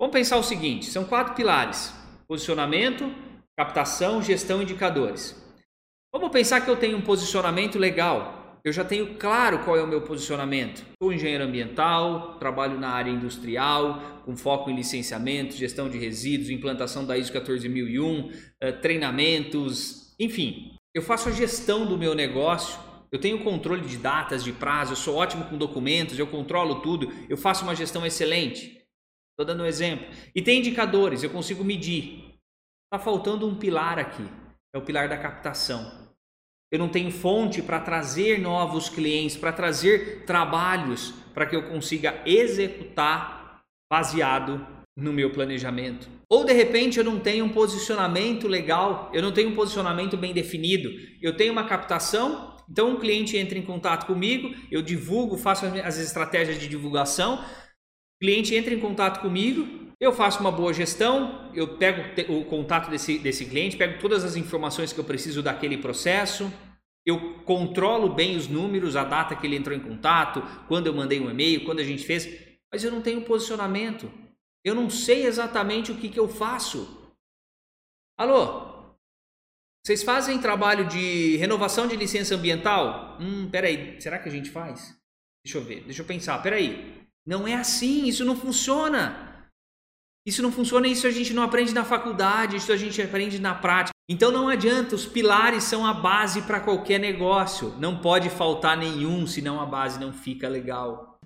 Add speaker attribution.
Speaker 1: Vamos pensar o seguinte: são quatro pilares: posicionamento, captação, gestão indicadores. Vamos pensar que eu tenho um posicionamento legal. Eu já tenho claro qual é o meu posicionamento. Sou engenheiro ambiental, trabalho na área industrial, com foco em licenciamento, gestão de resíduos, implantação da ISO 14001, eh, treinamentos, enfim. Eu faço a gestão do meu negócio eu tenho controle de datas, de prazo, eu sou ótimo com documentos, eu controlo tudo, eu faço uma gestão excelente. Estou dando um exemplo. E tem indicadores, eu consigo medir. Está faltando um pilar aqui, é o pilar da captação. Eu não tenho fonte para trazer novos clientes, para trazer trabalhos para que eu consiga executar baseado no meu planejamento. Ou de repente eu não tenho um posicionamento legal, eu não tenho um posicionamento bem definido. Eu tenho uma captação, então um cliente entra em contato comigo, eu divulgo, faço as estratégias de divulgação, cliente entra em contato comigo, eu faço uma boa gestão, eu pego o contato desse, desse cliente, pego todas as informações que eu preciso daquele processo, eu controlo bem os números, a data que ele entrou em contato, quando eu mandei um e-mail, quando a gente fez, mas eu não tenho posicionamento. Eu não sei exatamente o que, que eu faço. Alô? Vocês fazem trabalho de renovação de licença ambiental? Hum, peraí, será que a gente faz? Deixa eu ver, deixa eu pensar, peraí. Não é assim, isso não funciona. Isso não funciona, isso a gente não aprende na faculdade, isso a gente aprende na prática. Então não adianta, os pilares são a base para qualquer negócio. Não pode faltar nenhum, senão a base não fica legal.